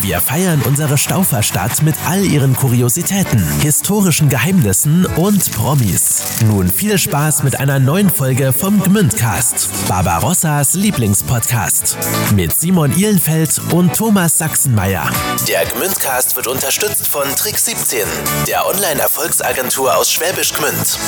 Wir feiern unsere Stauferstadt mit all ihren Kuriositäten, historischen Geheimnissen und Promis. Nun viel Spaß mit einer neuen Folge vom Gmündcast, Barbarossas Lieblingspodcast. Mit Simon Ihlenfeld und Thomas Sachsenmeier. Der Gmündcast wird unterstützt von Trick 17, der Online-Erfolgsagentur aus Schwäbisch Gmünd.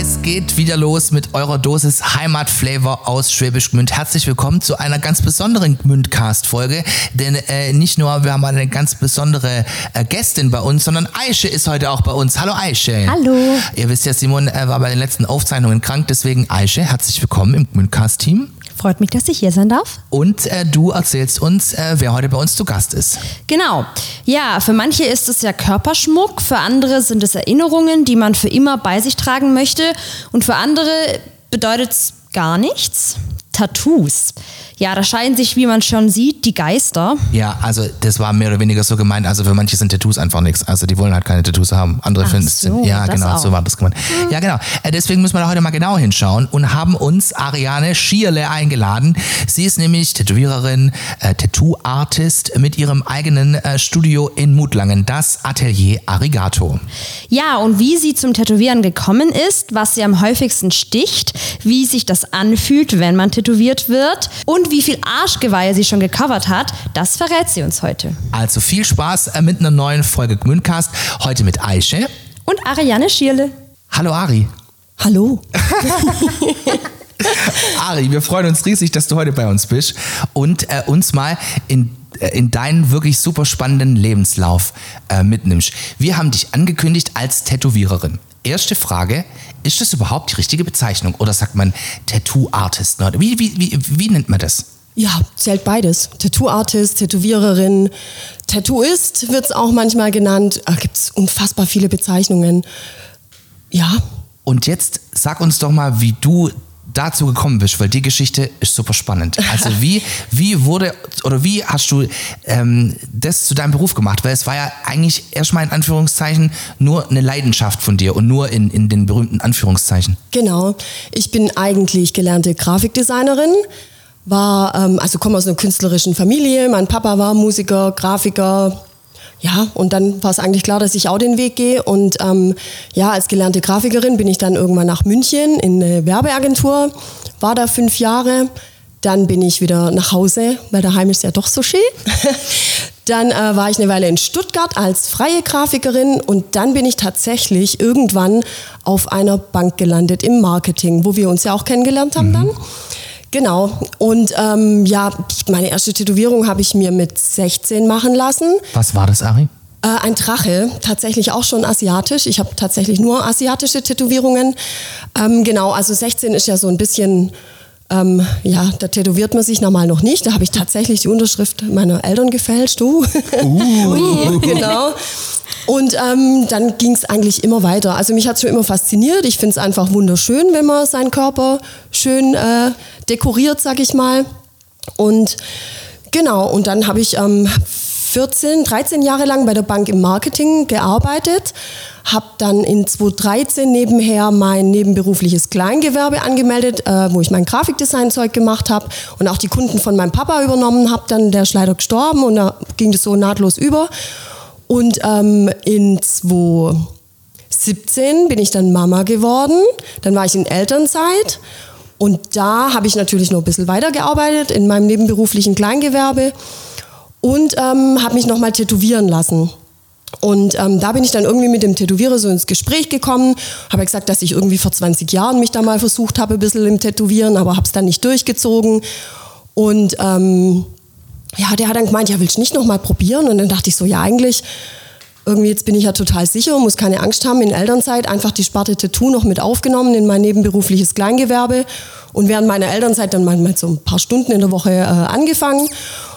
Es geht wieder los mit eurer Dosis Heimatflavor aus Schwäbisch Gmünd. Herzlich willkommen zu einer ganz besonderen Gmündcast-Folge. Denn äh, nicht nur, wir haben eine ganz besondere äh, Gästin bei uns, sondern Aische ist heute auch bei uns. Hallo Aische. Hallo. Ihr wisst ja, Simon äh, war bei den letzten Aufzeichnungen krank, deswegen Aische, herzlich willkommen im Gmündcast-Team. Freut mich, dass ich hier sein darf. Und äh, du erzählst uns, äh, wer heute bei uns zu Gast ist. Genau. Ja, für manche ist es ja Körperschmuck, für andere sind es Erinnerungen, die man für immer bei sich tragen möchte und für andere bedeutet es gar nichts. Tattoos. Ja, da scheiden sich, wie man schon sieht, die Geister. Ja, also das war mehr oder weniger so gemeint. Also für manche sind Tattoos einfach nichts. Also die wollen halt keine Tattoos haben. Andere finden es. so, Ja, genau, auch. so war das gemeint. Ja, genau. Äh, Deswegen müssen wir da heute mal genau hinschauen und haben uns Ariane Schierle eingeladen. Sie ist nämlich Tätowiererin, äh, Tattoo-Artist mit ihrem eigenen äh, Studio in Mutlangen, das Atelier Arigato. Ja, und wie sie zum Tätowieren gekommen ist, was sie am häufigsten sticht, wie sich das anfühlt, wenn man tätowiert wird und wie viel Arschgeweihe sie schon gecovert hat, das verrät sie uns heute. Also viel Spaß äh, mit einer neuen Folge Gmündcast. Heute mit Aische. Und Ariane Schierle. Hallo Ari. Hallo. Ari, wir freuen uns riesig, dass du heute bei uns bist und äh, uns mal in, äh, in deinen wirklich super spannenden Lebenslauf äh, mitnimmst. Wir haben dich angekündigt als Tätowiererin. Erste Frage, ist das überhaupt die richtige Bezeichnung oder sagt man Tattoo-Artist? Wie, wie, wie, wie nennt man das? Ja, zählt beides. Tattoo-Artist, Tätowiererin, Tattooist wird es auch manchmal genannt. Da gibt es unfassbar viele Bezeichnungen. Ja, Und jetzt sag uns doch mal, wie du dazu gekommen bist, weil die Geschichte ist super spannend. Also wie, wie wurde oder wie hast du ähm, das zu deinem Beruf gemacht? Weil es war ja eigentlich erstmal in Anführungszeichen nur eine Leidenschaft von dir und nur in, in den berühmten Anführungszeichen. genau. Ich bin eigentlich gelernte Grafikdesignerin. War, ähm, also komme aus einer künstlerischen Familie. Mein Papa war Musiker, Grafiker. Ja, und dann war es eigentlich klar, dass ich auch den Weg gehe. Und ähm, ja, als gelernte Grafikerin bin ich dann irgendwann nach München in eine Werbeagentur, war da fünf Jahre. Dann bin ich wieder nach Hause, weil daheim ist ja doch so schön. Dann äh, war ich eine Weile in Stuttgart als freie Grafikerin und dann bin ich tatsächlich irgendwann auf einer Bank gelandet im Marketing, wo wir uns ja auch kennengelernt haben dann. Genau. Und ähm, ja, meine erste Tätowierung habe ich mir mit 16 machen lassen. Was war das, Ari? Äh, ein Drache, tatsächlich auch schon asiatisch. Ich habe tatsächlich nur asiatische Tätowierungen. Ähm, genau, also 16 ist ja so ein bisschen, ähm, ja, da tätowiert man sich normal noch nicht. Da habe ich tatsächlich die Unterschrift meiner Eltern gefälscht. Du. Ui, genau. Und ähm, dann ging es eigentlich immer weiter. Also mich hat es schon immer fasziniert. Ich finde es einfach wunderschön, wenn man seinen Körper schön äh, dekoriert, sag ich mal. Und genau, und dann habe ich ähm, 14, 13 Jahre lang bei der Bank im Marketing gearbeitet, habe dann in 2013 nebenher mein nebenberufliches Kleingewerbe angemeldet, äh, wo ich mein Grafikdesign-Zeug gemacht habe und auch die Kunden von meinem Papa übernommen habe. Dann der ist leider gestorben und da ging das so nahtlos über. Und ähm, in 2017 bin ich dann Mama geworden. Dann war ich in Elternzeit. Und da habe ich natürlich noch ein bisschen weitergearbeitet in meinem nebenberuflichen Kleingewerbe und ähm, habe mich nochmal tätowieren lassen. Und ähm, da bin ich dann irgendwie mit dem Tätowierer so ins Gespräch gekommen, habe gesagt, dass ich irgendwie vor 20 Jahren mich da mal versucht habe, ein bisschen im Tätowieren, aber habe es dann nicht durchgezogen. Und ähm, ja, der hat dann gemeint, ja, willst du nicht nochmal probieren? Und dann dachte ich so, ja, eigentlich, irgendwie jetzt bin ich ja total sicher, muss keine Angst haben, in Elternzeit einfach die Sparte Tattoo noch mit aufgenommen in mein nebenberufliches Kleingewerbe und während meiner Elternzeit dann mal so ein paar Stunden in der Woche äh, angefangen.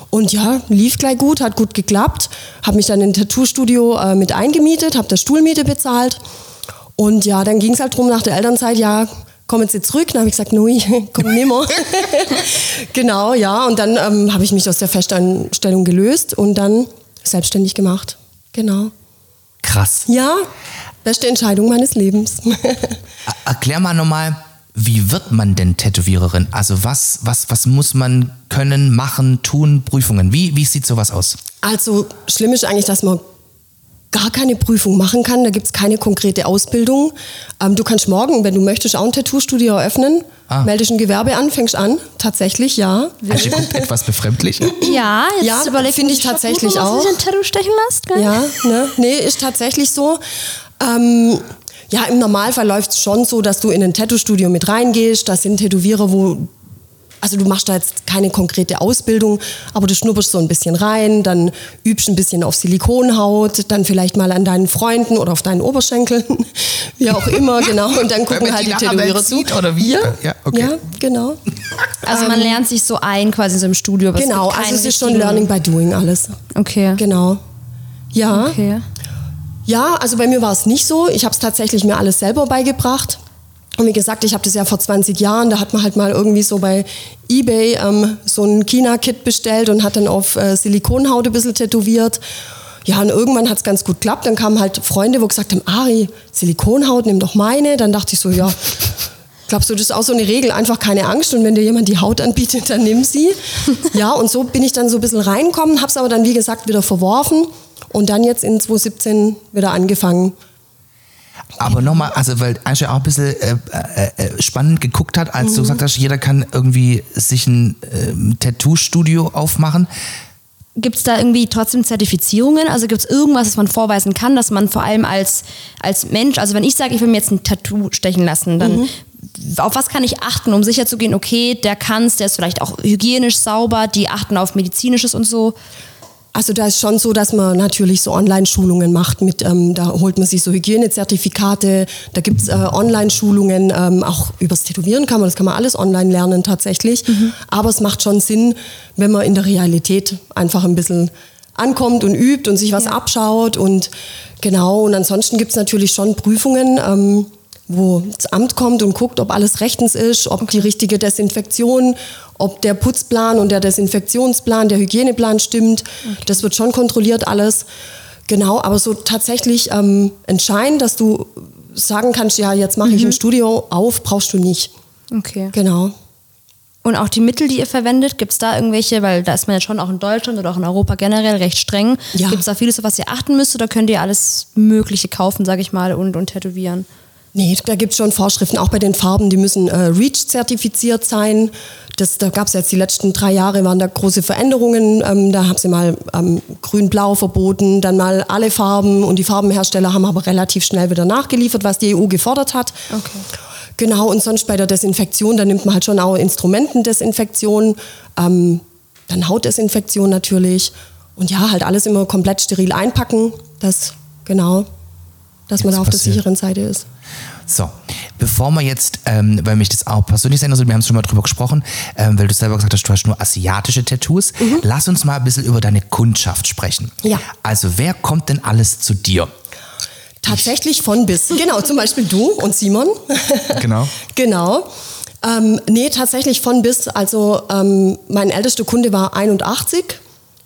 Und ja, lief gleich gut, hat gut geklappt. Habe mich dann in ein Tattoo-Studio äh, mit eingemietet, habe da Stuhlmiete bezahlt. Und ja, dann ging es halt drum nach der Elternzeit, ja, kommen Sie zurück? Dann habe ich gesagt, nui, komm nimmer. genau, ja. Und dann ähm, habe ich mich aus der Festanstellung gelöst und dann selbstständig gemacht. Genau. Krass. Ja, beste Entscheidung meines Lebens. Erklär mal nochmal, wie wird man denn Tätowiererin? Also was, was, was muss man können, machen, tun, Prüfungen? Wie, wie sieht sowas aus? Also schlimm ist eigentlich, dass man gar keine Prüfung machen kann. Da gibt es keine konkrete Ausbildung. Ähm, du kannst morgen, wenn du möchtest, auch ein Tattoo-Studio eröffnen. Ah. Meldest ein Gewerbe an, fängst an. Tatsächlich, ja. Also etwas befremdlich. Ja, jetzt ja, überlegt finde ich tatsächlich auch. Dass du ein Tattoo stechen lässt, gell? Ja, ne? nee, ist tatsächlich so. Ähm, ja, im Normalfall läuft es schon so, dass du in ein Tattoo-Studio mit reingehst. Das sind Tätowierer, wo also du machst da jetzt keine konkrete Ausbildung, aber du schnupperst so ein bisschen rein, dann übst ein bisschen auf Silikonhaut, dann vielleicht mal an deinen Freunden oder auf deinen Oberschenkeln, wie auch immer, genau. Und dann gucken halt die, die Tätowierer zu. Oder wie? Ja, ja, okay. ja genau. Also man ähm, lernt sich so ein quasi so im Studio. genau, also es ist schon Learning by Doing alles. Okay. Genau. Ja. Okay. Ja, also bei mir war es nicht so. Ich habe es tatsächlich mir alles selber beigebracht. Und wie gesagt, ich habe das ja vor 20 Jahren, da hat man halt mal irgendwie so bei Ebay ähm, so ein China-Kit bestellt und hat dann auf äh, Silikonhaut ein bisschen tätowiert. Ja, und irgendwann hat es ganz gut geklappt. Dann kamen halt Freunde, wo gesagt haben, Ari, Silikonhaut, nimm doch meine. Dann dachte ich so, ja, glaubst du, das ist auch so eine Regel, einfach keine Angst. Und wenn dir jemand die Haut anbietet, dann nimm sie. ja, und so bin ich dann so ein bisschen reinkommen, habe es aber dann, wie gesagt, wieder verworfen. Und dann jetzt in 2017 wieder angefangen, aber nochmal, also weil Aisha auch ein bisschen äh, äh, äh, spannend geguckt hat, als mhm. du gesagt hast, jeder kann irgendwie sich ein äh, Tattoo-Studio aufmachen. Gibt es da irgendwie trotzdem Zertifizierungen? Also gibt es irgendwas, was man vorweisen kann, dass man vor allem als, als Mensch, also wenn ich sage, ich will mir jetzt ein Tattoo stechen lassen, dann mhm. auf was kann ich achten, um sicher zu gehen, okay, der kann es, der ist vielleicht auch hygienisch sauber, die achten auf medizinisches und so? Also da ist schon so, dass man natürlich so Online-Schulungen macht. Mit, ähm, da holt man sich so Hygienezertifikate, da gibt's äh, Online-Schulungen, ähm, auch übers Tätowieren kann man, das kann man alles online lernen tatsächlich. Mhm. Aber es macht schon Sinn, wenn man in der Realität einfach ein bisschen ankommt und übt und sich was ja. abschaut und genau. Und ansonsten gibt's natürlich schon Prüfungen. Ähm, wo das Amt kommt und guckt, ob alles rechtens ist, ob die richtige Desinfektion, ob der Putzplan und der Desinfektionsplan, der Hygieneplan stimmt. Okay. Das wird schon kontrolliert alles. Genau, aber so tatsächlich ähm, entscheiden, dass du sagen kannst, ja, jetzt mache mhm. ich ein Studio auf, brauchst du nicht. Okay. Genau. Und auch die Mittel, die ihr verwendet, gibt es da irgendwelche, weil da ist man ja schon auch in Deutschland oder auch in Europa generell recht streng. Ja. Gibt es da vieles, auf was ihr achten müsst oder könnt ihr alles Mögliche kaufen, sage ich mal, und, und tätowieren? Nee, da gibt es schon Vorschriften, auch bei den Farben, die müssen äh, REACH-zertifiziert sein. Das, da gab es jetzt die letzten drei Jahre, waren da große Veränderungen. Ähm, da haben sie mal ähm, grün-blau verboten, dann mal alle Farben und die Farbenhersteller haben aber relativ schnell wieder nachgeliefert, was die EU gefordert hat. Okay. Genau, und sonst bei der Desinfektion, da nimmt man halt schon auch Instrumentendesinfektion, ähm, dann Hautdesinfektion natürlich und ja, halt alles immer komplett steril einpacken, das, genau, dass man da auf passiert. der sicheren Seite ist. So, bevor wir jetzt, ähm, weil mich das auch persönlich sein soll, wir haben es schon mal drüber gesprochen, ähm, weil du selber gesagt hast, du hast nur asiatische Tattoos. Mhm. Lass uns mal ein bisschen über deine Kundschaft sprechen. Ja. Also, wer kommt denn alles zu dir? Tatsächlich von bis. Genau, zum Beispiel du und Simon. Genau. genau. Ähm, nee, tatsächlich von bis. Also ähm, mein ältester Kunde war 81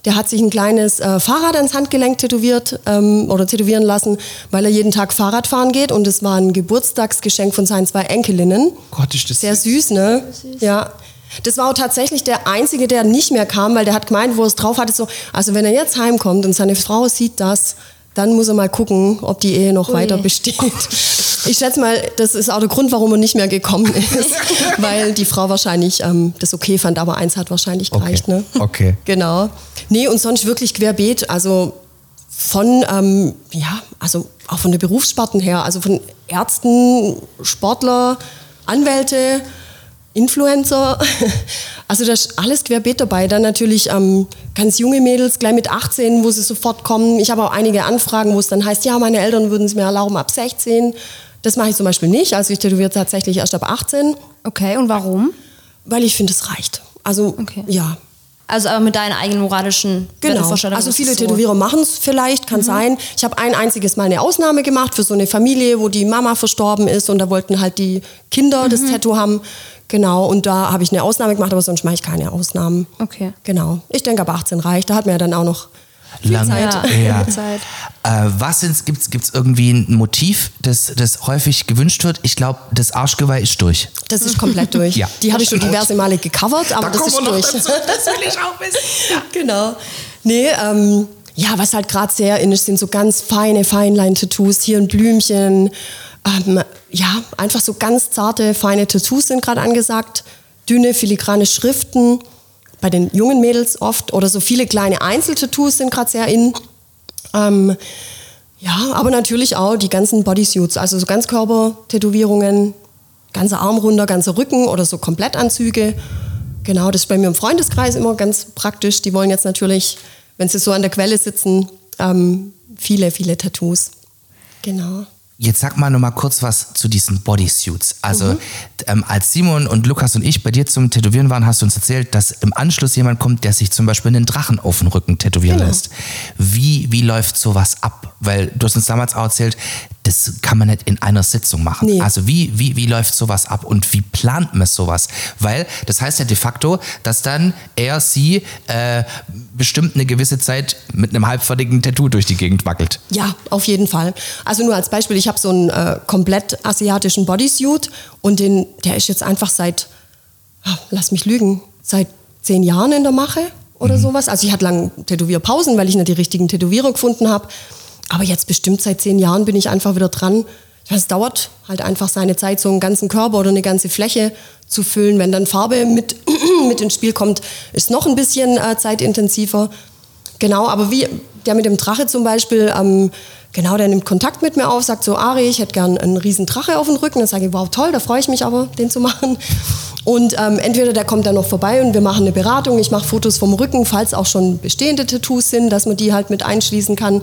der hat sich ein kleines äh, Fahrrad ans Handgelenk tätowiert ähm, oder tätowieren lassen, weil er jeden Tag Fahrrad fahren geht. Und es war ein Geburtstagsgeschenk von seinen zwei Enkelinnen. Gott, ist das Sehr süß, ne? Süß. Ja. Das war auch tatsächlich der Einzige, der nicht mehr kam, weil der hat gemeint, wo er es drauf hatte, so, also wenn er jetzt heimkommt und seine Frau sieht das, dann muss er mal gucken, ob die Ehe noch Ui. weiter besteht. Ich schätze mal, das ist auch der Grund, warum er nicht mehr gekommen ist, weil die Frau wahrscheinlich ähm, das okay fand, aber eins hat wahrscheinlich gereicht. Okay. Ne? okay. Genau. Nee, und sonst wirklich querbeet, also von, ähm, ja, also auch von den Berufssparten her, also von Ärzten, Sportler, Anwälte, Influencer. Also da ist alles querbeet dabei. Dann natürlich ähm, ganz junge Mädels, gleich mit 18, wo sie sofort kommen. Ich habe auch einige Anfragen, wo es dann heißt, ja, meine Eltern würden es mir erlauben ab 16. Das mache ich zum Beispiel nicht. Also ich tätowiere tatsächlich erst ab 18. Okay, und warum? Weil ich finde, es reicht. Also, okay. ja. Also aber mit deinen eigenen moralischen Genau. Also viele so. Tätowierer machen es vielleicht, kann sein. Ich habe ein einziges Mal eine Ausnahme gemacht für so eine Familie, wo die Mama verstorben ist und da wollten halt die Kinder das Tattoo haben. Genau, und da habe ich eine Ausnahme gemacht, aber sonst mache ich keine Ausnahmen. Okay. Genau. Ich denke, ab 18 reicht. Da hat man ja dann auch noch Lange Zeit. Ja. Viel Zeit. Äh, was gibt es gibt's irgendwie ein Motiv, das, das häufig gewünscht wird? Ich glaube, das Arschgeweih ist durch. Das ist komplett durch. Ja. Die habe ich schon diverse Male gecovert, aber das ist durch. Das will ich auch wissen. genau. Nee, ähm, ja, was halt gerade sehr in ist, sind so ganz feine Feinlein-Tattoos. Hier ein Blümchen. Ähm, ja, einfach so ganz zarte, feine Tattoos sind gerade angesagt. Dünne, filigrane Schriften. Bei den jungen Mädels oft. Oder so viele kleine Einzeltattoos sind gerade sehr in. Ähm, ja, aber natürlich auch die ganzen Bodysuits, also so Ganzkörper-Tätowierungen, ganzer Arm runter, ganzer Rücken oder so Komplettanzüge. Genau, das ist bei mir im Freundeskreis immer ganz praktisch. Die wollen jetzt natürlich, wenn sie so an der Quelle sitzen, ähm, viele, viele Tattoos. Genau. Jetzt sag mal noch mal kurz was zu diesen Bodysuits. Also ähm, als Simon und Lukas und ich bei dir zum Tätowieren waren, hast du uns erzählt, dass im Anschluss jemand kommt, der sich zum Beispiel einen Drachen auf den Rücken tätowieren Genau. lässt. Wie, wie läuft sowas ab? Weil du hast uns damals auch erzählt, das kann man nicht in einer Sitzung machen. Nee. Also wie, wie, wie läuft sowas ab und wie plant man sowas? Weil das heißt ja de facto, dass dann er, sie äh, bestimmt eine gewisse Zeit mit einem halbfertigen Tattoo durch die Gegend wackelt. Ja, auf jeden Fall. Also nur als Beispiel, ich habe so einen äh, komplett asiatischen Bodysuit und den, der ist jetzt einfach seit, ah, lass mich lügen, seit zehn Jahren in der Mache oder sowas. Also ich hatte lange Tätowierpausen, weil ich nicht die richtigen Tätowierer gefunden habe. Aber jetzt bestimmt seit zehn Jahren bin ich einfach wieder dran. Es dauert halt einfach seine Zeit, so einen ganzen Körper oder eine ganze Fläche zu füllen. Wenn dann Farbe mit, mit ins Spiel kommt, ist noch ein bisschen äh, zeitintensiver. Genau, aber wie der mit dem Drache zum Beispiel, ähm, genau, der nimmt Kontakt mit mir auf, sagt so, Ari, ich hätte gern einen riesen Drache auf dem Rücken. Dann sage ich, wow, toll, da freue ich mich aber, den zu machen. Und ähm, entweder der kommt dann noch vorbei und wir machen eine Beratung. Ich mache Fotos vom Rücken, falls auch schon bestehende Tattoos sind, dass man die halt mit einschließen kann.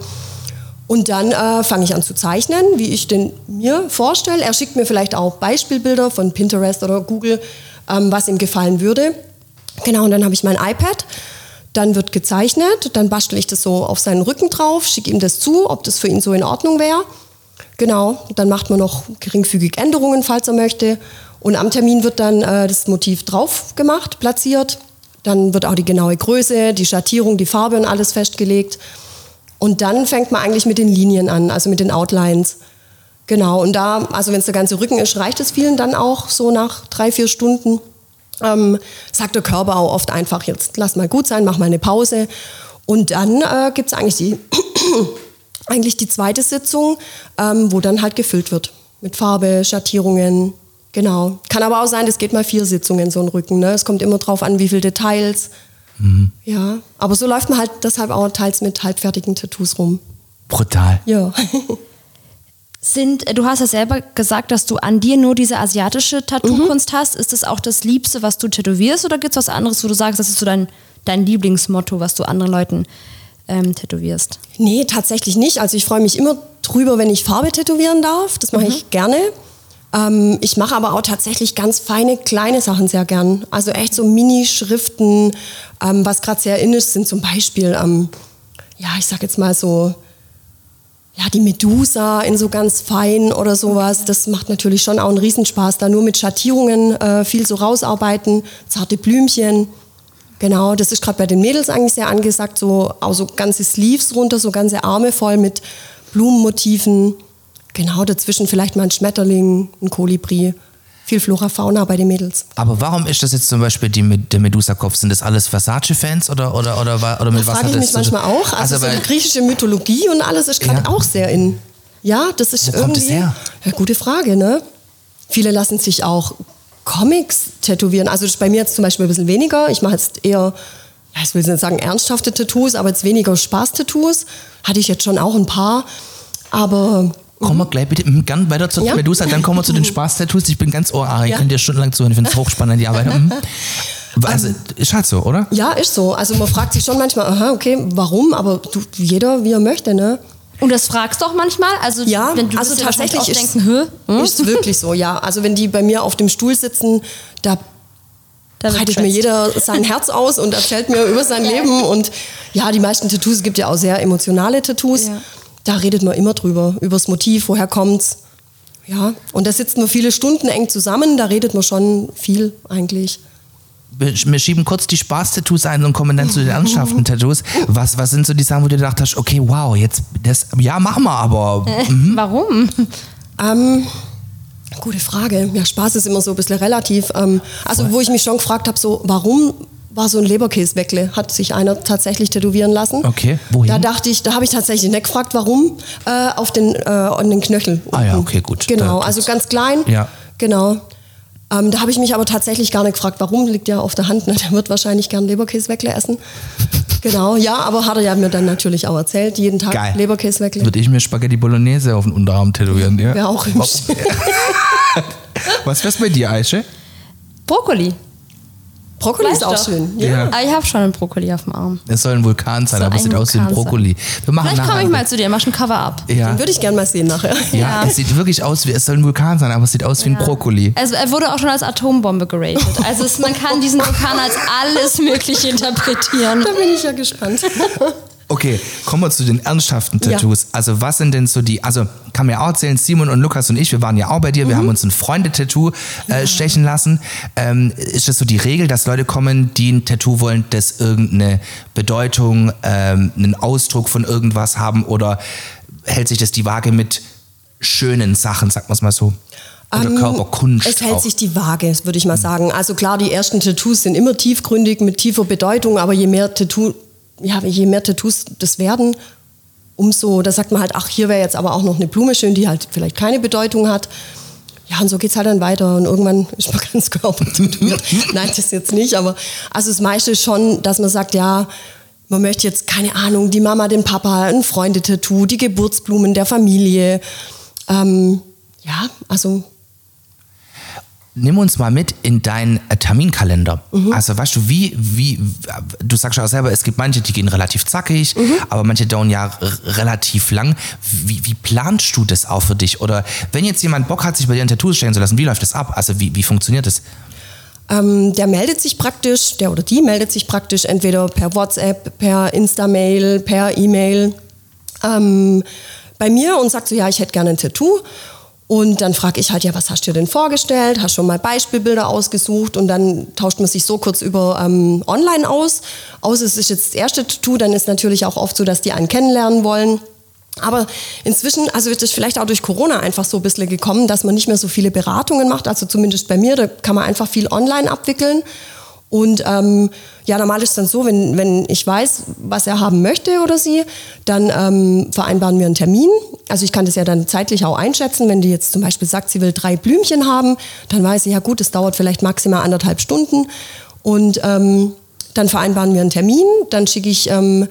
Und dann äh, fange ich an zu zeichnen, wie ich den mir vorstelle. Er schickt mir vielleicht auch Beispielbilder von Pinterest oder Google, ähm, was ihm gefallen würde. Genau, und dann habe ich mein iPad. Dann wird gezeichnet, dann bastel ich das so auf seinen Rücken drauf, schicke ihm das zu, ob das für ihn so in Ordnung wäre. Genau, dann macht man noch geringfügig Änderungen, falls er möchte. Und am Termin wird dann äh, das Motiv drauf gemacht, platziert. Dann wird auch die genaue Größe, die Schattierung, die Farbe und alles festgelegt. Und dann fängt man eigentlich mit den Linien an, also mit den Outlines. Genau, und da, also wenn es der ganze Rücken ist, reicht es vielen dann auch so nach drei, vier Stunden. Ähm, sagt der Körper auch oft einfach, jetzt lass mal gut sein, mach mal eine Pause. Und dann äh, gibt es eigentlich die, eigentlich die zweite Sitzung, ähm, wo dann halt gefüllt wird. Mit Farbe, Schattierungen, genau. Kann aber auch sein, das geht mal vier Sitzungen, so ein Rücken. Ne? Es kommt immer drauf an, wie viele Details. Ja, aber so läuft man halt deshalb auch teils mit halbfertigen Tattoos rum. Brutal. Ja. Sind, äh, du hast ja selber gesagt, dass du an dir nur diese asiatische Tattoo-Kunst hast. Ist das auch das Liebste, was du tätowierst oder gibt es was anderes, wo du sagst, das ist so dein, dein Lieblingsmotto, was du anderen Leuten ähm, tätowierst? Nee, tatsächlich nicht. Also ich freue mich immer drüber, wenn ich Farbe tätowieren darf. Das mache ich gerne. Ähm, ich mache aber auch tatsächlich ganz feine, kleine Sachen sehr gern. Also echt so Mini-Schriften. Ähm, was gerade sehr in ist, sind zum Beispiel, ähm, ja, ich sag jetzt mal so, ja, die Medusa in so ganz fein oder sowas. Das macht natürlich schon auch einen Riesenspaß, da nur mit Schattierungen äh, viel so rausarbeiten, zarte Blümchen. Genau, das ist gerade bei den Mädels eigentlich sehr angesagt, so auch so ganze Sleeves runter, so ganze Arme voll mit Blumenmotiven. Genau, dazwischen vielleicht mal ein Schmetterling, ein Kolibri. Viel Flora Fauna bei den Mädels. Aber warum ist das jetzt zum Beispiel die, der Medusa-Kopf? Sind das alles Versace-Fans oder, oder, oder, wa- oder mit Da was frage ich das mich manchmal auch. Also, so weil- die griechische Mythologie und alles ist gerade Ja. auch sehr in. Ja, das ist Wo kommt irgendwie. es her? Ja, gute Frage, ne? Viele lassen sich auch Comics tätowieren. Also das ist bei mir jetzt zum Beispiel ein bisschen weniger. Ich mache jetzt eher, ich will nicht sagen ernsthafte Tattoos, aber jetzt weniger Spaß-Tattoos. Hatte ich jetzt schon auch ein paar. Aber Kommen wir gleich bitte mhm, gern weiter zur Ja. Medusa, dann kommen wir zu den Spaß-Tattoos. Ich bin ganz ohr, ich Ja. könnte dir stundenlang zuhören, ich finde es hochspannend, die Arbeit. Mhm. Also, ist halt so, oder? ja, ist so. Also man fragt sich schon manchmal, aha, okay, warum? Aber du, jeder, wie er möchte, ne? Und das fragst du auch manchmal? Also, Ja, wenn du also tatsächlich ist, denken? Hm? ist wirklich so, ja. Also wenn die bei mir auf dem Stuhl sitzen, da, breitet mir jeder sein Herz aus und erzählt mir über sein Leben. Und ja, die meisten Tattoos, es gibt ja auch sehr emotionale Tattoos. Ja. Da redet man immer drüber, über das Motiv, woher kommt's. Ja, und da sitzt man viele Stunden eng zusammen, da redet man schon viel eigentlich. Wir wir schieben kurz die Spaß-Tattoos ein und kommen dann zu den ernsthaften Tattoos. Was, was sind so die Sachen, wo du gedacht hast, okay, wow, jetzt, das, ja, machen wir, aber Warum? Ähm, gute Frage. Ja, Spaß ist immer so ein bisschen relativ. Ähm, also, wo ich mich schon gefragt habe, so, warum war so ein Leberkäsweckle? Hat sich einer tatsächlich tätowieren lassen. Okay, wohin? Da dachte ich, da habe ich tatsächlich nicht gefragt, warum, äh, auf den, äh, an den Knöchel. Ah ja, unten. okay, gut. Genau, also ganz klein. Ja. Genau. Ähm, da habe ich mich aber tatsächlich gar nicht gefragt, warum, liegt ja auf der Hand. Ne? Der wird wahrscheinlich gern Leberkäsweckle essen. genau, ja, aber hat er ja mir dann natürlich auch erzählt, jeden Tag geil. Leberkäsweckle. Würde ich mir Spaghetti Bolognese auf den Unterarm tätowieren, ja? Wäre auch hübsch. Was wär's bei dir, Aische? Brokkoli. Brokkoli ist auch doch. schön. Ja. Ah, ich habe schon einen Brokkoli auf dem Arm. Es soll ein Vulkan sein, Soll aber es ein sieht aus wie ein Vulkan. Brokkoli. Wir machen Vielleicht komme ich mal zu dir, mach ein Cover-up. Ja. Den würde ich gerne mal sehen nachher. ja, Ja. es sieht wirklich aus wie, es soll ein Vulkan sein, aber es sieht aus wie ein Brokkoli. Also er wurde auch schon als Atombombe geratet. Also es, man kann diesen Vulkan als alles Mögliche interpretieren. Da bin ich ja gespannt. Okay, kommen wir zu den ernsthaften Ja. Tattoos. Also was sind denn so die, also kann mir auch erzählen, Simon und Lukas und ich, wir waren ja auch bei dir, Mhm. wir haben uns ein Freunde-Tattoo äh, stechen lassen. Ähm, ist das so die Regel, dass Leute kommen, die ein Tattoo wollen, das irgendeine Bedeutung, ähm, einen Ausdruck von irgendwas haben oder hält sich das die Waage mit schönen Sachen, sagt man es mal so? Oder Ähm, Körperkunst Es hält auch? sich die Waage, würde ich mal sagen. Also klar, die ersten Tattoos sind immer tiefgründig mit tiefer Bedeutung, aber je mehr Tattoo, ja, je mehr Tattoos das werden, umso, da sagt man halt, ach, hier wäre jetzt aber auch noch eine Blume schön, die halt vielleicht keine Bedeutung hat. Ja, und so geht's halt dann weiter und irgendwann ist man ganz Körper tätowiert. Nein, das jetzt nicht, aber also das meiste ist schon, dass man sagt, ja, man möchte jetzt, keine Ahnung, die Mama, den Papa, ein Freundetattoo, die Geburtsblumen der Familie. Ähm, ja, also Nimm uns mal mit in deinen äh, Terminkalender. Mhm. Also weißt du, wie, wie, du sagst ja auch selber, es gibt manche, die gehen relativ zackig, Mhm. aber manche dauern ja relativ lang. Wie, wie planst du das auch für dich? Oder wenn jetzt jemand Bock hat, sich bei dir ein Tattoo stellen zu lassen, wie läuft das ab? Also wie, wie funktioniert das? Ähm, der meldet sich praktisch, der oder die meldet sich praktisch entweder per WhatsApp, per Insta-Mail, per E-Mail ähm, bei mir und sagt so, ja, ich hätte gerne ein Tattoo. Und dann frage ich halt, ja, was hast du dir denn vorgestellt? Hast schon mal Beispielbilder ausgesucht? Und dann tauscht man sich so kurz über ähm, online aus. Aus es ist jetzt das erste Tattoo, dann ist natürlich auch oft so, dass die einen kennenlernen wollen. Aber inzwischen, also wird es vielleicht auch durch Corona einfach so ein bisschen gekommen, dass man nicht mehr so viele Beratungen macht. Also zumindest bei mir, da kann man einfach viel online abwickeln. Und ähm, ja, normal ist es dann so, wenn, wenn ich weiß, was er haben möchte oder sie, dann ähm, vereinbaren wir einen Termin. Also ich kann das ja dann zeitlich auch einschätzen. Wenn die jetzt zum Beispiel sagt, sie will drei Blümchen haben, dann weiß ich, ja gut, es dauert vielleicht maximal anderthalb Stunden. Und ähm, dann vereinbaren wir einen Termin. Dann schicke ich ähm,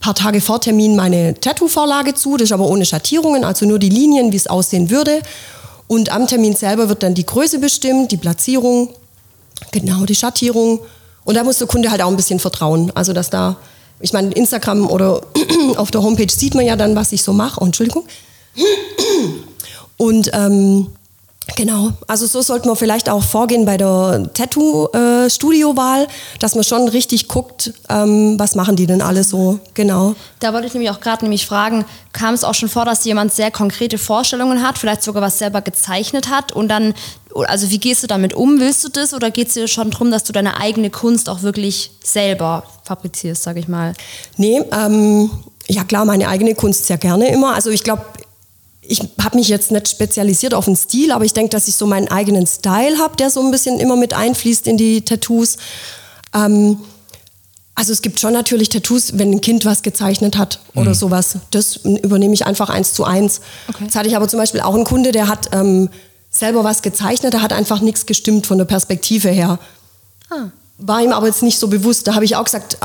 paar Tage vor Termin meine Tattoo-Vorlage zu. Das ist aber ohne Schattierungen, also nur die Linien, wie es aussehen würde. Und am Termin selber wird dann die Größe bestimmt, die Platzierung, Genau, die Schattierung. Und da muss der Kunde halt auch ein bisschen vertrauen. Also, dass da, ich meine, Instagram oder auf der Homepage sieht man ja dann, was ich so mache. Oh, Entschuldigung. Und ähm, genau, also so sollte man vielleicht auch vorgehen bei der Tattoo-Studiowahl, dass man schon richtig guckt, ähm, was machen die denn alle so. Genau. Da wollte ich nämlich auch gerade nämlich fragen, kam es auch schon vor, dass jemand sehr konkrete Vorstellungen hat, vielleicht sogar was selber gezeichnet hat und dann, also wie gehst du damit um? Willst du das oder geht es dir schon darum, dass du deine eigene Kunst auch wirklich selber fabrizierst, sage ich mal? Nee, ähm, ja klar, meine eigene Kunst sehr gerne immer. Also ich glaube, ich habe mich jetzt nicht spezialisiert auf den Stil, aber ich denke, dass ich so meinen eigenen Style habe, der so ein bisschen immer mit einfließt in die Tattoos. Ähm, also es gibt schon natürlich Tattoos, wenn ein Kind was gezeichnet hat oder sowas. Das übernehme ich einfach eins zu eins. Okay. Jetzt hatte ich aber zum Beispiel auch einen Kunde, der hat ähm, selber was gezeichnet, da hat einfach nichts gestimmt von der Perspektive her. War ihm aber jetzt nicht so bewusst. Da habe ich auch gesagt,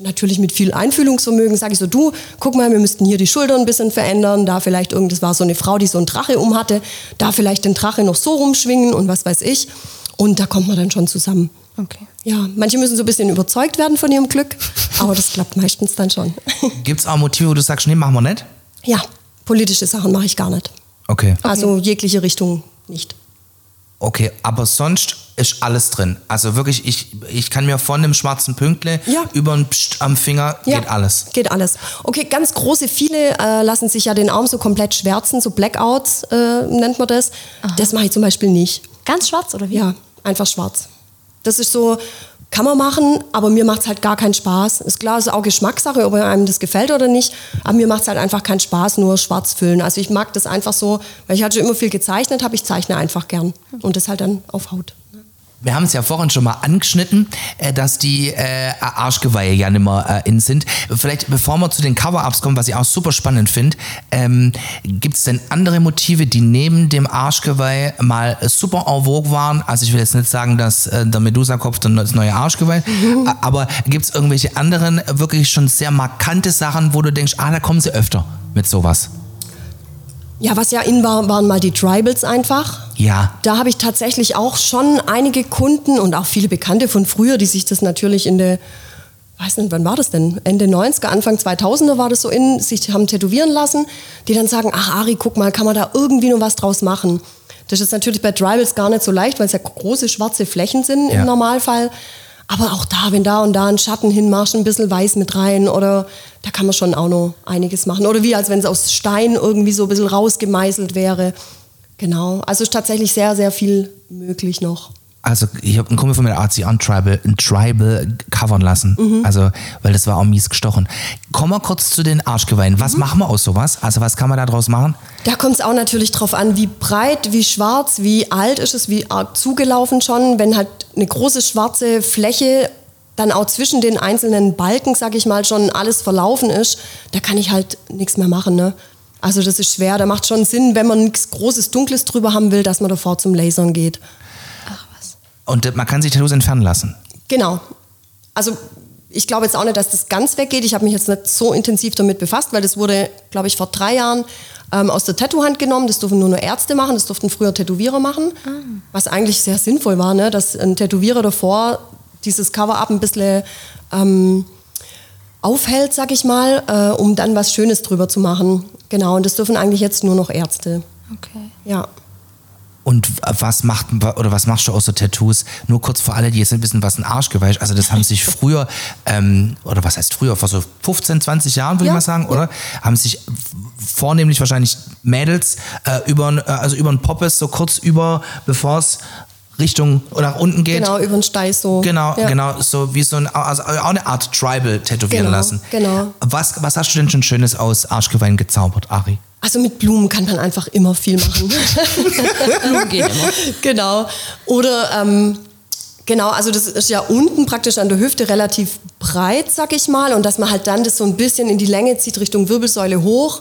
natürlich mit viel Einfühlungsvermögen, sage ich so, du, guck mal, wir müssten hier die Schultern ein bisschen verändern, da vielleicht irgend, das war so eine Frau, die so einen Drache um hatte, da vielleicht den Drache noch so rumschwingen und was weiß ich. Und da kommt man dann schon zusammen. Okay. Ja, manche müssen so ein bisschen überzeugt werden von ihrem Glück, aber das klappt meistens dann schon. Gibt es auch Motive, wo du sagst, nee, machen wir nicht? ja, politische Sachen mache ich gar nicht. Okay. Also jegliche Richtung nicht. Okay, aber sonst ist alles drin. Also wirklich, ich, ich kann mir von dem schwarzen Pünkle Ja. über ein Psst am Finger Ja, geht alles. Geht alles. Okay, ganz große, viele äh, lassen sich ja den Arm so komplett schwärzen, so Blackouts äh, nennt man das. Das mache ich zum Beispiel nicht. Ganz schwarz oder wie? Ja, einfach schwarz. Das ist so, kann man machen, aber mir macht es halt gar keinen Spaß. Ist klar, ist auch Geschmackssache, ob einem das gefällt oder nicht. Aber mir macht es halt einfach keinen Spaß, nur schwarz füllen. Also ich mag das einfach so, weil ich hatte schon immer viel gezeichnet habe, ich zeichne einfach gern. Und das halt dann auf Haut. Wir haben es ja vorhin schon mal angeschnitten, äh, dass die äh, Arschgeweihe ja nicht mehr äh, in sind. Vielleicht, bevor wir zu den Cover-Ups kommen, was ich auch super spannend finde, ähm, gibt es denn andere Motive, die neben dem Arschgeweih mal super en vogue waren? Also ich will jetzt nicht sagen, dass äh, der Medusa-Kopf dann das neue Arschgeweih, Mhm. aber gibt es irgendwelche anderen wirklich schon sehr markante Sachen, wo du denkst, ah, da kommen sie öfter mit sowas? Ja, was ja in war, waren mal die Tribals einfach. Ja. Da habe ich tatsächlich auch schon einige Kunden und auch viele Bekannte von früher, die sich das natürlich in der, weiß nicht, wann war das denn? Ende 90er, Anfang 2000er war das so in, sich haben tätowieren lassen, die dann sagen, ach Ari, guck mal, kann man da irgendwie noch was draus machen? Das ist natürlich bei Tribals gar nicht so leicht, weil es ja große schwarze Flächen sind Ja. im Normalfall. Aber auch da, wenn da und da ein Schatten hinmachst, ein bisschen weiß mit rein oder da kann man schon auch noch einiges machen. Oder wie als wenn es aus Stein irgendwie so ein bisschen rausgemeißelt wäre. Genau, also ist tatsächlich sehr, sehr viel möglich noch. Also ich habe einen Kumpel von mir, der hat sich Tribal, ein Tribal covern lassen. Mhm. Also, weil das war auch mies gestochen. Kommen wir kurz zu den Arschgeweihen. Was Mhm. machen wir aus sowas? Also was kann man da draus machen? Da kommt es auch natürlich drauf an, wie breit, wie schwarz, wie alt ist es, wie arg zugelaufen schon. Wenn halt eine große schwarze Fläche dann auch zwischen den einzelnen Balken, sag ich mal, schon alles verlaufen ist, da kann ich halt nichts mehr machen. Ne? Also das ist schwer. Da macht schon Sinn, wenn man nichts Großes, Dunkles drüber haben will, dass man davor zum Lasern geht. Und man kann sich Tattoos entfernen lassen. Genau. Also ich glaube jetzt auch nicht, dass das ganz weggeht. Ich habe mich jetzt nicht so intensiv damit befasst, weil das wurde, glaube ich, vor drei Jahren ähm, aus der Tattoo-Hand genommen. Das durften nur nur Ärzte machen, das durften früher Tätowierer machen. Was eigentlich sehr sinnvoll war, ne? dass ein Tätowierer davor dieses Cover-Up ein bisschen ähm, aufhält, sag ich mal, äh, um dann was Schönes drüber zu machen. Genau, und das dürfen eigentlich jetzt nur noch Ärzte. Okay. Ja. Und was macht oder was machst du außer Tattoos? Nur kurz für alle, die jetzt nicht wissen, was ein Arschgeweih ist. Also das haben sich früher, ähm, oder was heißt früher, vor so 15, 20 Jahren, würde Ja, ich mal sagen, oder? Haben sich vornehmlich wahrscheinlich Mädels äh, über, äh, also über ein Poppes so kurz über, bevor es Richtung oder nach unten geht. Genau, über den Steiß so. Genau, ja. genau, so wie so ein, also auch eine Art Tribal tätowieren Genau, lassen. genau. Was, was hast du denn schon Schönes aus Arschgeweihen gezaubert, Ari? Also mit Blumen kann man einfach immer viel machen. Blumen gehen immer. genau. Oder ähm, genau, also das ist ja unten praktisch an der Hüfte relativ breit, sag ich mal, und dass man halt dann das so ein bisschen in die Länge zieht Richtung Wirbelsäule hoch.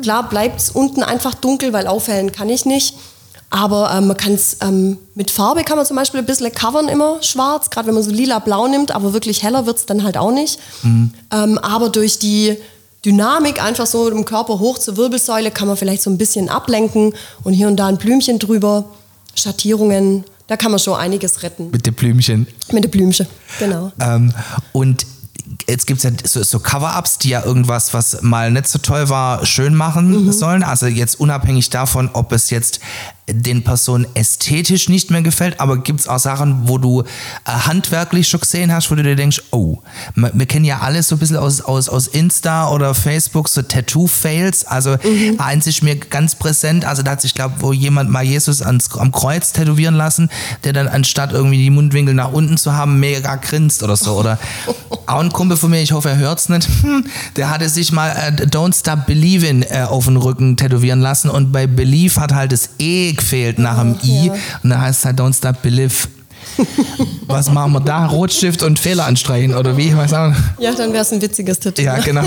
Klar bleibt es unten einfach dunkel, weil aufhellen kann ich nicht. Aber ähm, man kann es ähm, mit Farbe kann man zum Beispiel ein bisschen covern immer schwarz, gerade wenn man so lila-blau nimmt, aber wirklich heller wird es dann halt auch nicht. Ähm, aber durch die Dynamik einfach so im Körper hoch zur Wirbelsäule kann man vielleicht so ein bisschen ablenken und hier und da ein Blümchen drüber, Schattierungen, da kann man schon einiges retten. Mit dem Blümchen. Mit der Blümchen, genau. Ähm, und jetzt gibt es ja so, so Cover-Ups, die ja irgendwas, was mal nicht so toll war, schön machen sollen. Also jetzt unabhängig davon, ob es jetzt den Personen ästhetisch nicht mehr gefällt, aber gibt es auch Sachen, wo du äh, handwerklich schon gesehen hast, wo du dir denkst, oh, wir kennen ja alles so ein bisschen aus, aus, aus Insta oder Facebook, so Tattoo-Fails. Also eins ist mir ganz präsent, also da hat sich, glaube wo jemand mal Jesus ans, am Kreuz tätowieren lassen, der dann anstatt irgendwie die Mundwinkel nach unten zu haben, mega grinst oder so. Oder auch ein Kumpel von mir, ich hoffe, er hört's nicht, hm, der hatte sich mal äh, Don't Stop Believin' äh, auf den Rücken tätowieren lassen und bei Believe hat halt das E gefehlt nach dem I und da heißt es halt Don't Stop Believe. Was machen wir da? Rotstift und Fehler anstreichen oder wie? Ich weiß auch. Ja, dann wäre es ein witziges Tattoo. Ja, ne? genau.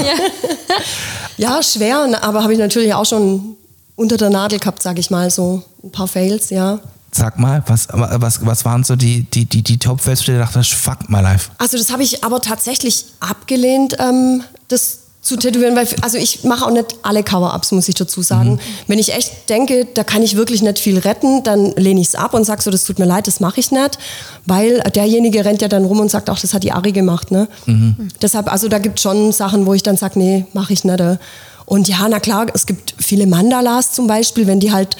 Ja, schwer, ne, aber habe ich natürlich auch schon unter der Nadel gehabt, sage ich mal, so ein paar Fails, ja. Sag mal, was, was, was waren so die, die, die, die Top-Fails, wo du dachtest, fuck my life? Also das habe ich aber tatsächlich abgelehnt, ähm, das zu tätowieren, weil also ich mache auch nicht alle Cover-Ups, muss ich dazu sagen. Wenn ich echt denke, da kann ich wirklich nicht viel retten, dann lehne ich es ab und sage so, das tut mir leid, das mache ich nicht, weil derjenige rennt ja dann rum und sagt, ach, das hat die Ari gemacht. Ne? Deshalb, also da gibt es schon Sachen, wo ich dann sage, nee, mache ich nicht. äh. Und ja, na klar, es gibt viele Mandalas zum Beispiel, wenn die halt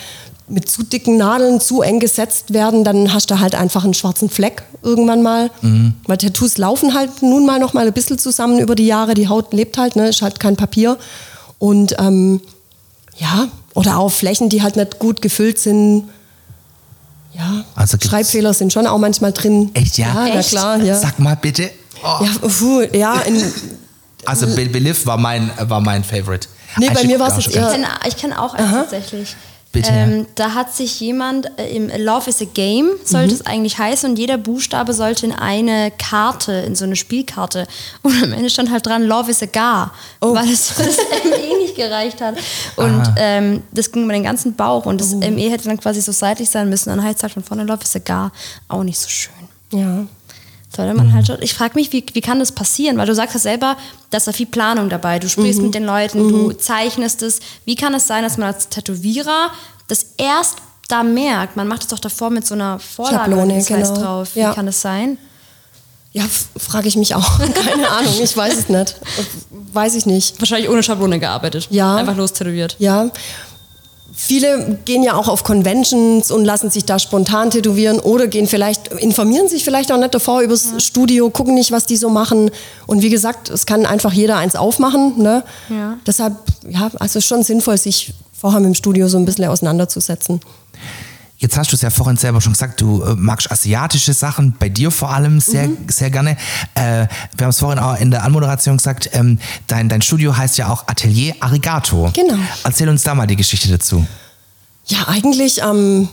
mit zu dicken Nadeln zu eng gesetzt werden, dann hast du halt einfach einen schwarzen Fleck irgendwann mal. Weil Tattoos laufen halt nun mal noch mal ein bisschen zusammen über die Jahre. Die Haut lebt halt, ne? ist halt kein Papier. Und ähm, ja, oder auch Flächen, die halt nicht gut gefüllt sind. Ja, Also Schreibfehler sind schon auch manchmal drin. Echt, ja? Ja, na Echt? klar, ja. Sag mal bitte. Oh. Ja, puh, ja in, Also Be Belief war mein, war mein Favorite. Nee, bei Ein mir Stück war's auch jetzt schon Ich eher- kenne kenn auch eins tatsächlich. Bitte, Ähm, da hat sich jemand äh, im Love is a Game, sollte es eigentlich heißen, und jeder Buchstabe sollte in eine Karte, in so eine Spielkarte. Und am Ende stand halt dran, Love is a Gar, weil es für das ME nicht gereicht hat. Und ähm, das ging über den ganzen Bauch und das ME hätte dann quasi so seitlich sein müssen. Dann heißt es halt von vorne, Love is a Gar, auch nicht so schön. ja. Sollte man halt schon, ich frage mich, wie, wie kann das passieren? Weil du sagst ja selber, da ist da viel Planung dabei. Du sprichst mit den Leuten, du zeichnest es. Wie kann es sein, dass man als Tätowierer das erst da merkt? Man macht es doch davor mit so einer Vorlage Schablone, das heißt genau. drauf. Wie Ja. kann das sein? Ja, frage ich mich auch. Keine Ahnung, ich weiß es nicht. Weiß ich nicht. Wahrscheinlich ohne Schablone gearbeitet. Ja. Einfach los tätowiert. Ja. Viele gehen ja auch auf Conventions und lassen sich da spontan tätowieren oder gehen vielleicht, informieren sich vielleicht auch nicht davor übers Studio, gucken nicht, was die so machen. Und wie gesagt, es kann einfach jeder eins aufmachen. Ne? Ja. Deshalb, ja, also schon sinnvoll, sich vorher mit dem Studio so ein bisschen auseinanderzusetzen. Jetzt hast du es ja vorhin selber schon gesagt, du äh, magst asiatische Sachen, bei dir vor allem sehr, Mhm. sehr gerne. Äh, wir haben es vorhin auch in der Anmoderation gesagt, ähm, dein, dein Studio heißt ja auch Atelier Arigato. Genau. Erzähl uns da mal die Geschichte dazu. Ja, eigentlich, ähm,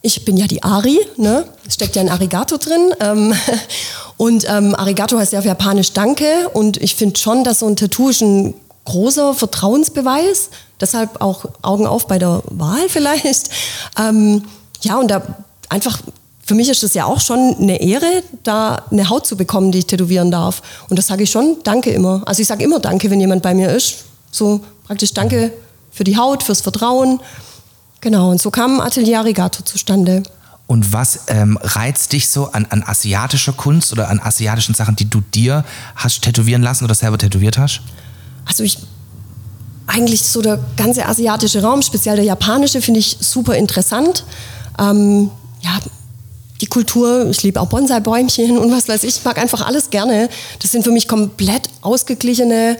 ich bin ja die Ari, ne? Es steckt ja ein Arigato drin. Ähm, und ähm, Arigato heißt ja auf Japanisch Danke. Und ich finde schon, dass so ein Tattoo ist ein großer Vertrauensbeweis. Deshalb auch Augen auf bei der Wahl vielleicht. Ähm, ja, und da einfach, für mich ist es ja auch schon eine Ehre, da eine Haut zu bekommen, die ich tätowieren darf. Und das sage ich schon, danke immer. Also ich sage immer danke, wenn jemand bei mir ist. So praktisch danke für die Haut, fürs Vertrauen. Genau, und so kam Atelier Arigato zustande. Und was ähm, reizt dich so an, an asiatischer Kunst oder an asiatischen Sachen, die du dir hast tätowieren lassen oder selber tätowiert hast? Also ich eigentlich so der ganze asiatische Raum, speziell der japanische, finde ich super interessant. Ähm, ja, die Kultur, ich liebe auch Bonsai-Bäumchen und was weiß ich, ich mag einfach alles gerne. Das sind für mich komplett ausgeglichene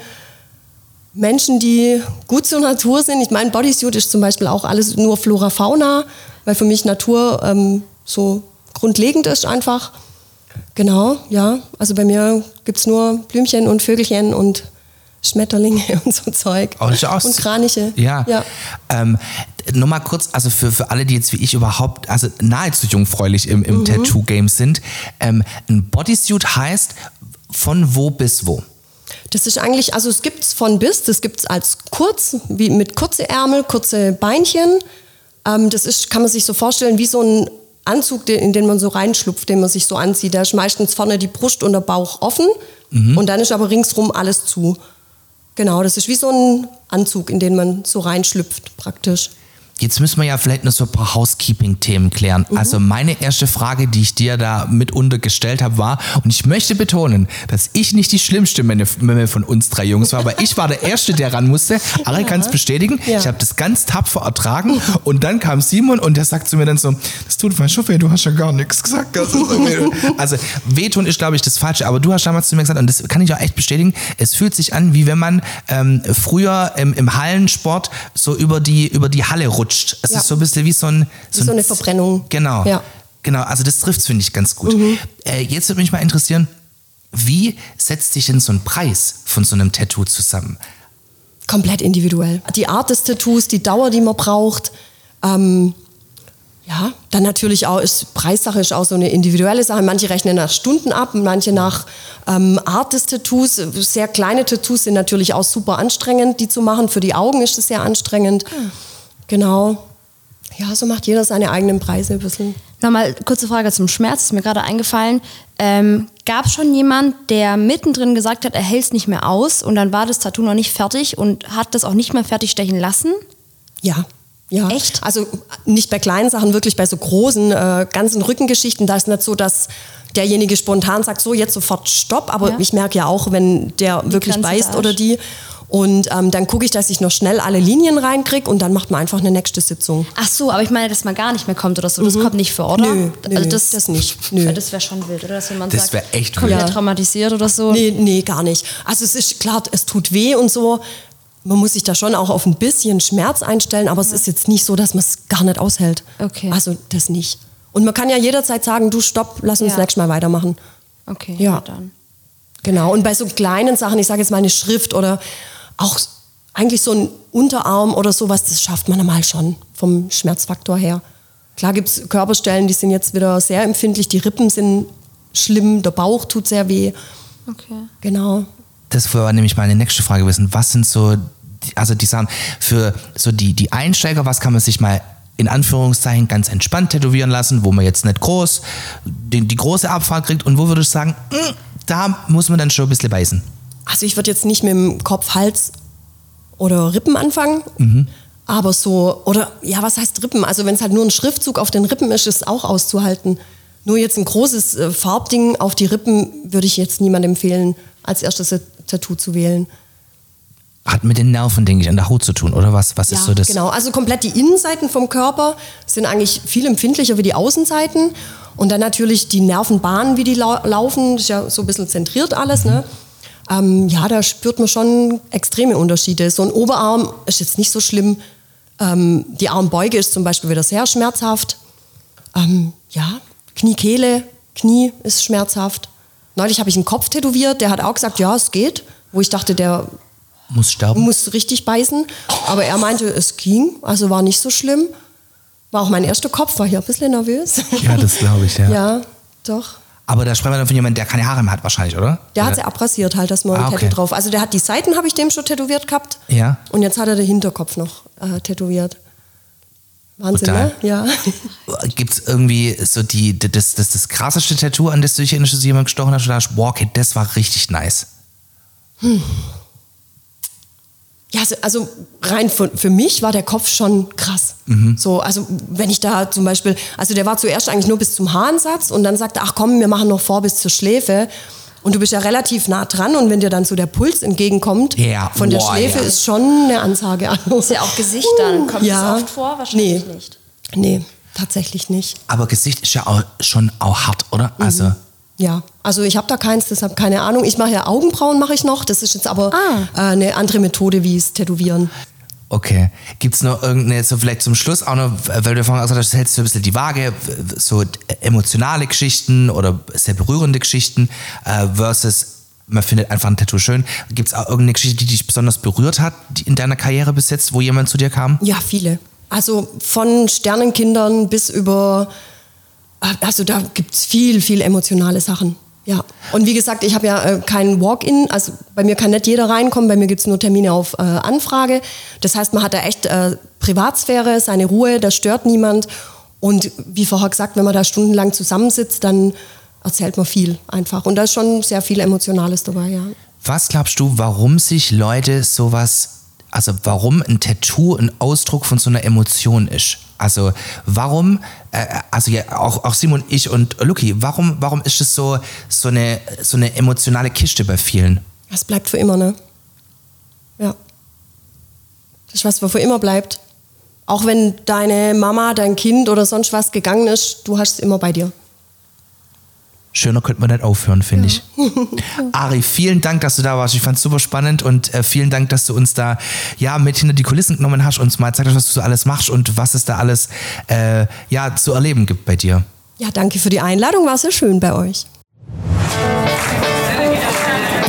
Menschen, die gut zur Natur sind. Ich meine, Bodysuit ist zum Beispiel auch alles nur Flora, Fauna, weil für mich Natur ähm, so grundlegend ist einfach. Genau, ja. Also bei mir gibt es nur Blümchen und Vögelchen und Schmetterlinge und so Zeug. Oh, und Kraniche. Ja. ja. Ähm, nur mal kurz, also für, für alle, die jetzt wie ich überhaupt, also nahezu jungfräulich im, Mhm. im Tattoo-Game sind, ähm, ein Bodysuit heißt von wo bis wo? Das ist eigentlich, also es gibt's von bis, das gibt's als kurz, wie mit kurze Ärmel, kurze Beinchen. Ähm, das ist, kann man sich so vorstellen, wie so ein Anzug, in den man so reinschlupft, den man sich so anzieht. Da ist meistens vorne die Brust und der Bauch offen und dann ist aber ringsrum alles zu. Genau, das ist wie so ein Anzug, in den man so reinschlüpft praktisch. Jetzt müssen wir ja vielleicht noch so ein paar Housekeeping-Themen klären. Mhm. Also meine erste Frage, die ich dir da mitunter gestellt habe, war, und ich möchte betonen, dass ich nicht die schlimmste Memme von uns drei Jungs war, aber ich war der Erste, der ran musste. Ari kann es bestätigen. Ja. Ich habe das ganz tapfer ertragen und dann kam Simon und der sagt zu mir dann so, das tut mir schon weh, du hast ja gar nichts gesagt. Also wehtun ist, glaube ich, das Falsche, aber du hast damals zu mir gesagt, und das kann ich auch echt bestätigen, es fühlt sich an, wie wenn man ähm, früher im, im Hallensport so über die, über die Halle rutscht. Es Ja. ist so ein bisschen wie so ein... Wie so ein eine Verbrennung. Genau. Ja. Genau, also das trifft finde ich ganz gut. Äh, jetzt würde mich mal interessieren, wie setzt sich denn so ein Preis von so einem Tattoo zusammen? Komplett individuell. Die Art des Tattoos, die Dauer, die man braucht. Ähm, ja, dann natürlich auch ist Preissache ist auch so eine individuelle Sache. Manche rechnen nach Stunden ab, manche nach ähm, Art des Tattoos. Sehr kleine Tattoos sind natürlich auch super anstrengend, die zu machen. Für die Augen ist es sehr anstrengend. Genau. Ja, so macht jeder seine eigenen Preise ein bisschen. Nochmal kurze Frage zum Schmerz, ist mir gerade eingefallen. Ähm, Gab es schon jemand, der mittendrin gesagt hat, er hält es nicht mehr aus und dann war das Tattoo noch nicht fertig und hat das auch nicht mehr fertig stechen lassen? Ja. Ja. Echt? Also nicht bei kleinen Sachen, wirklich bei so großen, äh, ganzen Rückengeschichten. Da ist nicht so, dass derjenige spontan sagt, so jetzt sofort Stopp. Aber Ja. ich merke ja auch, wenn der wirklich Grenze beißt oder die. Und ähm, dann gucke ich, dass ich noch schnell alle Linien reinkriege und dann macht man einfach eine nächste Sitzung. Ach so, aber ich meine, dass man gar nicht mehr kommt oder so. Das kommt nicht vor, oder? Nö, nö, also das, das nicht. Nö. Das wäre schon wild, oder? Dass jemand Das sagt, wär echt komplett. Ja. traumatisiert oder so. Nee, nee, gar nicht. Also es ist klar, es tut weh und so. Man muss sich da schon auch auf ein bisschen Schmerz einstellen, aber es ist jetzt nicht so, dass man es gar nicht aushält. Okay. Also das nicht. Und man kann ja jederzeit sagen, du stopp, lass uns Ja. nächstes Mal weitermachen. Okay, Ja. ja. dann. Genau. Und bei so kleinen Sachen, ich sage jetzt mal eine Schrift oder auch eigentlich so ein Unterarm oder sowas, das schafft man mal schon vom Schmerzfaktor her. Klar gibt es Körperstellen, die sind jetzt wieder sehr empfindlich, die Rippen sind schlimm, der Bauch tut sehr weh. Okay. Genau. Das war nämlich meine nächste Frage gewesen. Was sind so, die- also die Sachen für so die, die Einsteiger, was kann man sich mal in Anführungszeichen ganz entspannt tätowieren lassen, wo man jetzt nicht groß die, die große Abfahrt kriegt und wo würde ich sagen, mm, da muss man dann schon ein bisschen beißen. Also ich würde jetzt nicht mit dem Kopf, Hals oder Rippen anfangen, aber so, oder ja, was heißt Rippen? Also wenn es halt nur ein Schriftzug auf den Rippen ist, ist es auch auszuhalten. Nur jetzt ein großes äh, Farbding auf die Rippen würde ich jetzt niemandem empfehlen, als erstes Tattoo zu wählen. Hat mit den Nerven, denke ich, an der Haut zu tun, oder was? Was ist so das? genau. Also komplett die Innenseiten vom Körper sind eigentlich viel empfindlicher wie die Außenseiten. Und dann natürlich die Nervenbahnen, wie die lau laufen, ist ja so ein bisschen zentriert alles. Ne? Ähm, ja, da spürt man schon extreme Unterschiede. So ein Oberarm ist jetzt nicht so schlimm. Ähm, die Armbeuge ist zum Beispiel wieder sehr schmerzhaft. Ähm, ja, Kniekehle, Knie ist schmerzhaft. Neulich habe ich einen Kopf tätowiert, der hat auch gesagt, ja, es geht. Wo ich dachte, der Muss sterben? muss richtig beißen. Aber er meinte, es ging, also war nicht so schlimm. War auch mein erster Kopf, war hier ein bisschen nervös. ja, das glaube ich, ja. ja, doch. Aber da sprechen wir dann von jemandem, der keine Haare mehr hat wahrscheinlich, oder? Der hat sie abrasiert halt, das neue Ah, okay. Tattoo drauf. Also der hat die Seiten, habe ich dem schon tätowiert gehabt. Ja. Und jetzt hat er den Hinterkopf noch äh, tätowiert. Wahnsinn, Brutal. ne? Ja. Gibt es irgendwie so die, das, das, das krasseste Tattoo, an das du dich erinnerst, dass jemand gestochen hat und du dachtest, wow, okay, das war richtig nice. Ja, also, also rein für, für mich war der Kopf schon krass. So, also wenn ich da zum Beispiel, also der war zuerst eigentlich nur bis zum Haaransatz und dann sagte, ach komm, wir machen noch vor bis zur Schläfe. Und du bist ja relativ nah dran und wenn dir dann so der Puls entgegenkommt Ja, von der Schläfe ja. ist schon eine Ansage an. Ist ja auch Gesicht dann. Kommt Ja. das oft vor? Wahrscheinlich Nee. nicht. Nee, tatsächlich nicht. Aber Gesicht ist ja auch schon auch hart, oder? Also, Ja, also ich habe da keins, deshalb keine Ahnung. Ich mache ja Augenbrauen, mache ich noch. Das ist jetzt aber äh, eine andere Methode, wie es Tätowieren. okay. Gibt es noch irgendeine, so vielleicht zum Schluss auch noch, weil du vorhin gesagt hast, du hältst so ein bisschen die Waage, so emotionale Geschichten oder sehr berührende Geschichten äh, versus man findet einfach ein Tattoo schön. Gibt es auch irgendeine Geschichte, die dich besonders berührt hat die in deiner Karriere bis jetzt, wo jemand zu dir kam? Ja, viele. Also von Sternenkindern bis über, also da gibt es viel, viel emotionale Sachen. Ja. Und wie gesagt, ich habe ja äh, keinen Walk-in, also bei mir kann nicht jeder reinkommen, bei mir gibt es nur Termine auf äh, Anfrage. Das heißt, man hat da echt äh, Privatsphäre, seine Ruhe, da stört niemand. Und wie vorher gesagt, wenn man da stundenlang zusammensitzt, dann erzählt man viel einfach. Und da ist schon sehr viel Emotionales dabei, ja. Was glaubst du, warum sich Leute sowas, also warum ein Tattoo ein Ausdruck von so einer Emotion ist? Also warum, äh, also ja, auch, auch Simon, ich und Luki, warum, warum ist es so, so, eine, so eine emotionale Kiste bei vielen? Das bleibt für immer, ne? Ja. Das ist was, was für immer bleibt. Auch wenn deine Mama, dein Kind oder sonst was gegangen ist, du hast es immer bei dir. Schöner könnte man nicht aufhören, finde ich. Ari, vielen Dank, dass du da warst. Ich fand es super spannend und äh, vielen Dank, dass du uns da ja mit hinter die Kulissen genommen hast und uns mal gezeigt hast, was du so alles machst und was es da alles äh, ja, zu erleben gibt bei dir. Ja, danke für die Einladung, war sehr schön bei euch.